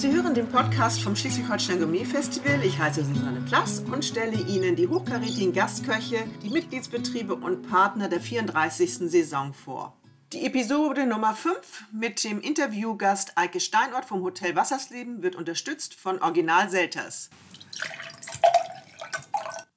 Sie hören den Podcast vom Schleswig-Holstein Gourmet Festival. Ich heiße Susanne Plass und stelle Ihnen die hochkarätigen Gastköche, die Mitgliedsbetriebe und Partner der 34. Saison vor. Die Episode Nummer 5 mit dem Interviewgast Eike Steinort vom Hotel Wassersleben wird unterstützt von Original Selters.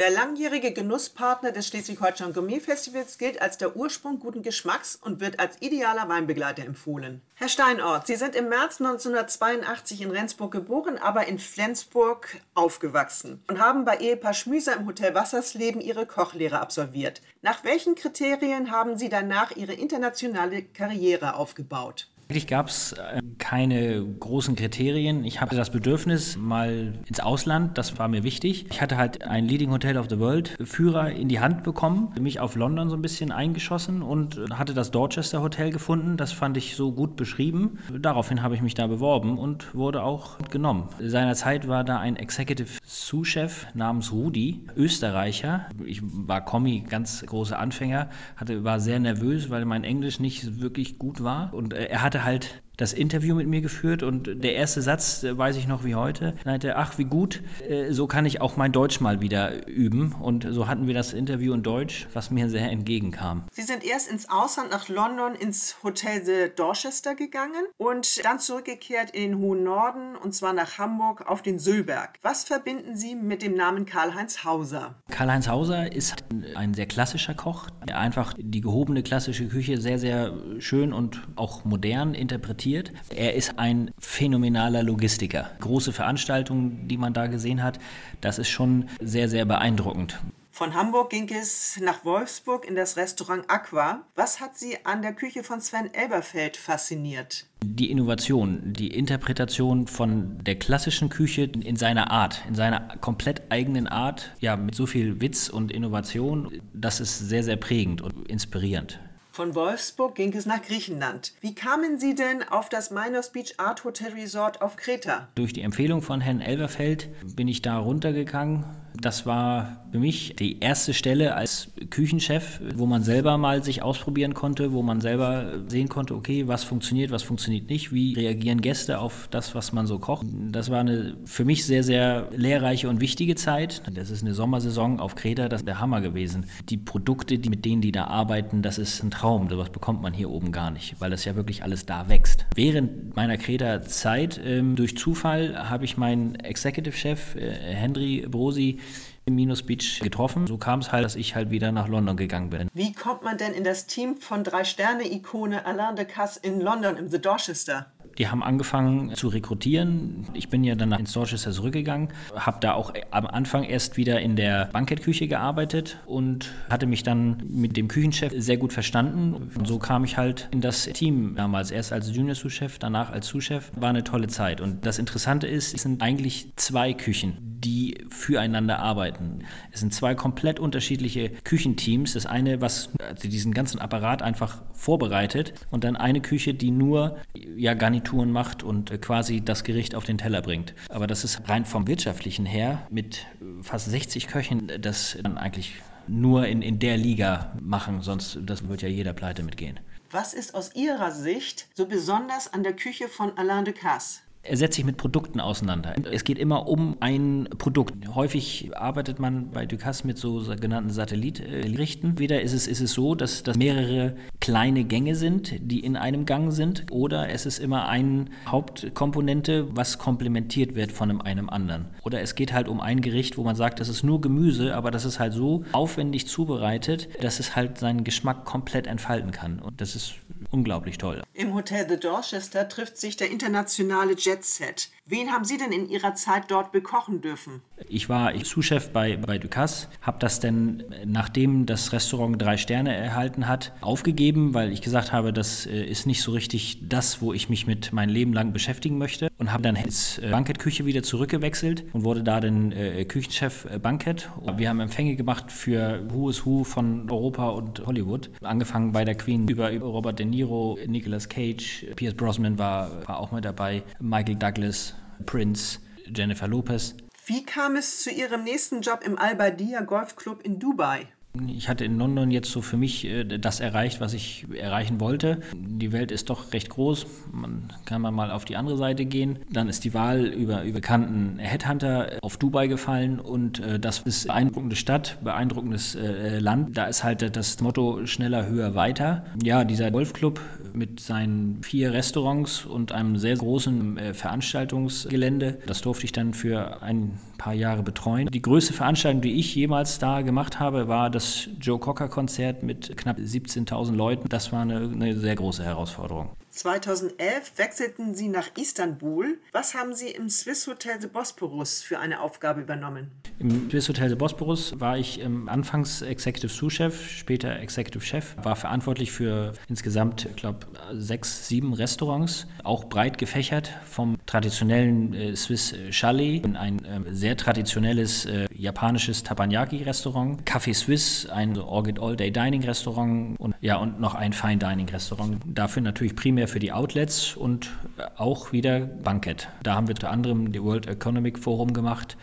Der langjährige Genusspartner des Schleswig-Holstein Gourmet Festivals gilt als der Ursprung guten Geschmacks und wird als idealer Weinbegleiter empfohlen. Herr Steinort, Sie sind im März 1982 in Rendsburg geboren, aber in Flensburg aufgewachsen und haben bei Ehepaar Schmüser im Hotel Wassersleben Ihre Kochlehre absolviert. Nach welchen Kriterien haben Sie danach Ihre internationale Karriere aufgebaut? Eigentlich gab es äh, keine großen Kriterien. Ich hatte das Bedürfnis mal ins Ausland, das war mir wichtig. Ich hatte halt ein Leading Hotel of the World Führer in die Hand bekommen, mich auf London so ein bisschen eingeschossen und hatte das Dorchester Hotel gefunden. Das fand ich so gut beschrieben. Daraufhin habe ich mich da beworben und wurde auch genommen. Seinerzeit war da ein Executive Sous-Chef namens Rudi, Österreicher. Ich war Kommi, ganz großer Anfänger, hatte, war sehr nervös, weil mein Englisch nicht wirklich gut war und äh, er hatte halt das Interview mit mir geführt und der erste Satz, äh, weiß ich noch wie heute, meinte, ach wie gut, äh, so kann ich auch mein Deutsch mal wieder üben. Und so hatten wir das Interview in Deutsch, was mir sehr entgegenkam. Sie sind erst ins Ausland nach London ins Hotel The Dorchester gegangen und dann zurückgekehrt in den hohen Norden und zwar nach Hamburg auf den Söllberg. Was verbinden Sie mit dem Namen Karl-Heinz Hauser? Karl-Heinz Hauser ist ein sehr klassischer Koch, der einfach die gehobene klassische Küche sehr, sehr schön und auch modern interpretiert präsentiert. Er ist ein phänomenaler Logistiker. Große Veranstaltungen, die man da gesehen hat, das ist schon sehr, sehr beeindruckend. Von Hamburg ging es nach Wolfsburg in das Restaurant Aqua. Was hat Sie an der Küche von Sven Elberfeld fasziniert? Die Innovation, die Interpretation von der klassischen Küche in seiner Art, in seiner komplett eigenen Art, ja, mit so viel Witz und Innovation, das ist sehr, sehr prägend und inspirierend. Von Wolfsburg ging es nach Griechenland. Wie kamen Sie denn auf das Miners Beach Art Hotel Resort auf Kreta? Durch die Empfehlung von Herrn Elverfeld bin ich da runtergegangen das war für mich die erste Stelle als Küchenchef, wo man selber mal sich ausprobieren konnte, wo man selber sehen konnte, okay, was funktioniert, was funktioniert nicht, wie reagieren Gäste auf das, was man so kocht. Das war eine für mich sehr, sehr lehrreiche und wichtige Zeit. Das ist eine Sommersaison auf Kreta, das ist der Hammer gewesen. Die Produkte, die, mit denen die da arbeiten, das ist ein Traum. Sowas bekommt man hier oben gar nicht, weil das ja wirklich alles da wächst. Während meiner Kreta-Zeit, ähm, durch Zufall, habe ich meinen Executive-Chef, äh, Henry Brosi, im Minus Beach getroffen. So kam es halt, dass ich halt wieder nach London gegangen bin. Wie kommt man denn in das Team von Drei-Sterne-Ikone Alain de Casse in London im The Dorchester? Die haben angefangen zu rekrutieren. Ich bin ja dann ins Dorchester zurückgegangen, habe da auch am Anfang erst wieder in der Bankettküche gearbeitet und hatte mich dann mit dem Küchenchef sehr gut verstanden. Und so kam ich halt in das Team damals, erst als Junior-Sous-Chef, danach als Sous-Chef. War eine tolle Zeit. Und das Interessante ist, es sind eigentlich zwei Küchen, die füreinander arbeiten. Es sind zwei komplett unterschiedliche Küchenteams. Das eine, was also diesen ganzen Apparat einfach vorbereitet und dann eine Küche, die nur ja Garnituren macht und quasi das Gericht auf den Teller bringt. Aber das ist rein vom wirtschaftlichen her mit fast 60 Köchen, das dann eigentlich nur in, in der Liga machen, sonst das wird ja jeder pleite mitgehen. Was ist aus Ihrer Sicht so besonders an der Küche von Alain de Casse? Er setzt sich mit Produkten auseinander. Es geht immer um ein Produkt. Häufig arbeitet man bei Ducasse mit so genannten Satellitgerichten. Weder ist es, ist es so, dass das mehrere kleine Gänge sind, die in einem Gang sind, oder es ist immer eine Hauptkomponente, was komplementiert wird von einem anderen. Oder es geht halt um ein Gericht, wo man sagt, das ist nur Gemüse, aber das ist halt so aufwendig zubereitet, dass es halt seinen Geschmack komplett entfalten kann. Und das ist unglaublich toll. Im Hotel The Dorchester trifft sich der internationale Jet Set. Wen haben Sie denn in Ihrer Zeit dort bekochen dürfen? Ich war Sous-Chef bei, bei Ducasse, habe das dann, nachdem das Restaurant drei Sterne erhalten hat, aufgegeben, weil ich gesagt habe, das äh, ist nicht so richtig das, wo ich mich mit meinem Leben lang beschäftigen möchte. Und habe dann ins äh, Bankettküche wieder zurückgewechselt und wurde da dann äh, Küchenchef Bankett. Wir haben Empfänge gemacht für Who is Who von Europa und Hollywood. Angefangen bei der Queen über, über Robert De Niro, Nicolas Cage, Pierce Brosnan war, war auch mit dabei, Michael Douglas, Prince, Jennifer Lopez. Wie kam es zu Ihrem nächsten Job im Al-Badia Golfclub in Dubai? Ich hatte in London jetzt so für mich äh, das erreicht, was ich erreichen wollte. Die Welt ist doch recht groß. Man kann mal auf die andere Seite gehen. Dann ist die Wahl über, über bekannten Headhunter auf Dubai gefallen und äh, das ist beeindruckende Stadt, beeindruckendes äh, Land. Da ist halt das Motto schneller, höher, weiter. Ja, dieser Golfclub mit seinen vier Restaurants und einem sehr großen Veranstaltungsgelände, das durfte ich dann für ein paar Jahre betreuen. Die größte Veranstaltung, die ich jemals da gemacht habe, war das Joe Cocker-Konzert mit knapp 17.000 Leuten. Das war eine, eine sehr große Herausforderung. 2011 wechselten Sie nach Istanbul. Was haben Sie im Swiss Hotel The Bosporus für eine Aufgabe übernommen? Im Swiss Hotel The Bosporus war ich ähm, anfangs Executive Sous-Chef, später Executive Chef, war verantwortlich für insgesamt, ich glaube, sechs, sieben Restaurants, auch breit gefächert, vom traditionellen äh, Swiss Chalet, ein äh, sehr traditionelles äh, japanisches Teppanyaki-Restaurant, Café Swiss, ein Orchid All-Day Dining-Restaurant und, ja, und noch ein Fine Dining-Restaurant. Dafür natürlich primär für die Outlets und auch wieder Bankett. Da haben wir unter anderem die World Economic Forum gemacht.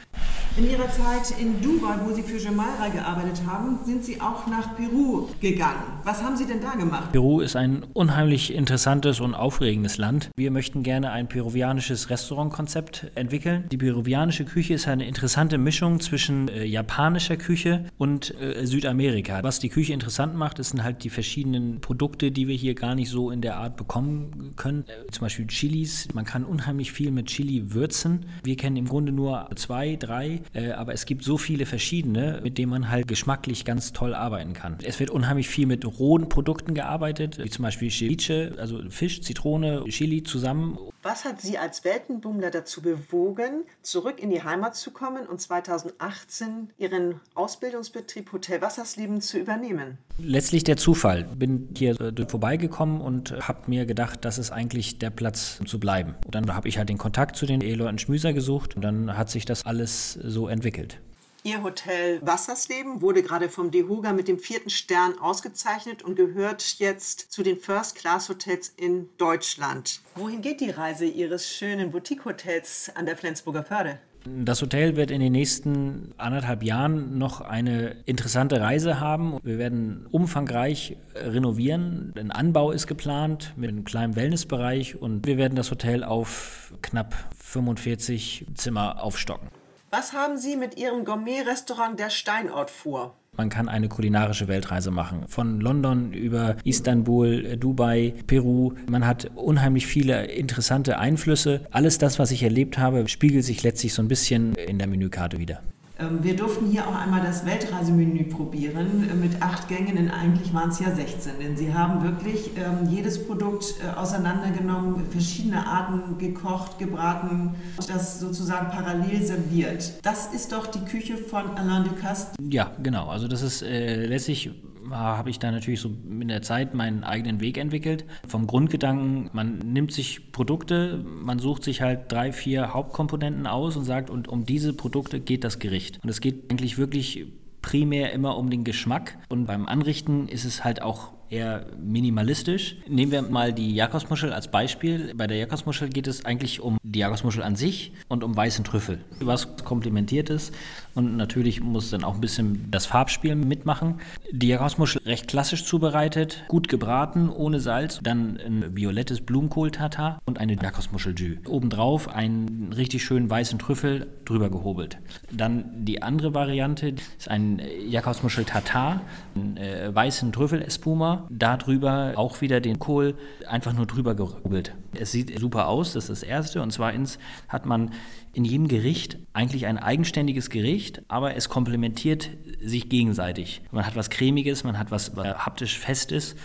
In Ihrer Zeit in Dubai, wo Sie für Jumeirah gearbeitet haben, sind Sie auch nach Peru gegangen. Was haben Sie denn da gemacht? Peru ist ein unheimlich interessantes und aufregendes Land. Wir möchten gerne ein peruvianisches Restaurantkonzept entwickeln. Die peruvianische Küche ist eine interessante Mischung zwischen äh, japanischer Küche und äh, Südamerika. Was die Küche interessant macht, sind halt die verschiedenen Produkte, die wir hier gar nicht so in der Art bekommen können. Äh, zum Beispiel Chilis. Man kann unheimlich viel mit Chili würzen. Wir kennen im Grunde nur zwei, drei, äh, aber es gibt so viele verschiedene, mit denen man halt geschmacklich ganz toll arbeiten kann. Es wird unheimlich viel mit rohen Produkten gearbeitet, wie zum Beispiel Ceviche, also Fisch, Zitrone, Chili zusammen. Was hat Sie als Weltenbummler dazu bewogen, zurück in die Heimat zu kommen und 2018 Ihren Ausbildungsbetrieb Hotel Wassersleben zu übernehmen? Letztlich der Zufall. Bin hier äh, vorbeigekommen und habe mir gedacht, das ist eigentlich der Platz, um zu bleiben. Und dann habe ich halt den Kontakt zu den Eheleuten Schmüser gesucht und dann hat sich das alles so entwickelt. Ihr Hotel Wassersleben wurde gerade vom DEHOGA mit dem vierten Stern ausgezeichnet und gehört jetzt zu den First-Class-Hotels in Deutschland. Wohin geht die Reise Ihres schönen Boutique-Hotels an der Flensburger Förde? Das Hotel wird in den nächsten anderthalb Jahren noch eine interessante Reise haben. Wir werden umfangreich renovieren. Ein Anbau ist geplant mit einem kleinen Wellnessbereich und wir werden das Hotel auf knapp 45 Zimmer aufstocken. Was haben Sie mit Ihrem Gourmet-Restaurant Der Steinort vor? Man kann eine kulinarische Weltreise machen. Von London über Istanbul, Dubai, Peru. Man hat unheimlich viele interessante Einflüsse. Alles das, was ich erlebt habe, spiegelt sich letztlich so ein bisschen in der Menükarte wieder. Ähm, wir durften hier auch einmal das Weltreisemenü probieren äh, mit acht Gängen, eigentlich waren es ja 16. Denn sie haben wirklich ähm, jedes Produkt äh, auseinandergenommen, verschiedene Arten gekocht, gebraten, das sozusagen parallel serviert. Das ist doch die Küche von Alain Ducasse. Ja, genau. Also das ist äh, letztlich habe ich da natürlich so in der Zeit meinen eigenen Weg entwickelt. Vom Grundgedanken, man nimmt sich Produkte, man sucht sich halt drei, vier Hauptkomponenten aus und sagt, und um diese Produkte geht das Gericht. Und es geht eigentlich wirklich primär immer um den Geschmack. Und beim Anrichten ist es halt auch eher minimalistisch. Nehmen wir mal die Jakobsmuschel als Beispiel. Bei der Jakobsmuschel geht es eigentlich um die Jakobsmuschel an sich und um weißen Trüffel. Was komplementiert ist und natürlich muss dann auch ein bisschen das Farbspiel mitmachen. Die Jakobsmuschel recht klassisch zubereitet, gut gebraten, ohne Salz, dann ein violettes Blumenkohl-Tatar und eine Jakobsmuschel-Jus. Obendrauf einen richtig schönen weißen Trüffel drüber gehobelt. Dann die andere Variante ist ein Jakobsmuschel-Tatar, einen äh, weißen Trüffel-Espuma Darüber auch wieder den Kohl einfach nur drüber gehobelt. Es sieht super aus, das ist das Erste. Und zweitens hat man in jedem Gericht eigentlich ein eigenständiges Gericht, aber es komplementiert sich gegenseitig. Man hat was Cremiges, man hat was haptisch Festes,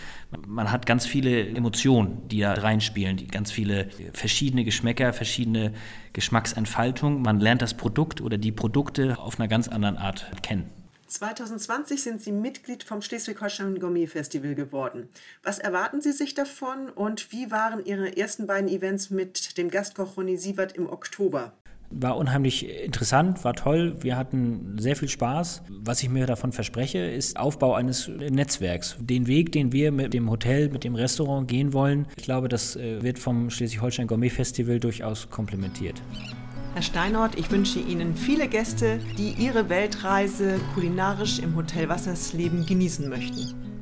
man hat ganz viele Emotionen, die da reinspielen, die ganz viele verschiedene Geschmäcker, verschiedene Geschmacksentfaltungen. Man lernt das Produkt oder die Produkte auf einer ganz anderen Art kennen. 2020 sind Sie Mitglied vom Schleswig-Holstein Gourmet Festival geworden. Was erwarten Sie sich davon und wie waren Ihre ersten beiden Events mit dem Gastkoch Ronny Sievert im Oktober? War unheimlich interessant, war toll. Wir hatten sehr viel Spaß. Was ich mir davon verspreche, ist Aufbau eines Netzwerks. Den Weg, den wir mit dem Hotel, mit dem Restaurant gehen wollen, ich glaube, das äh, wird vom Schleswig-Holstein Gourmet Festival durchaus komplementiert. Herr Steinort, ich wünsche Ihnen viele Gäste, die Ihre Weltreise kulinarisch im Hotel Wassersleben genießen möchten.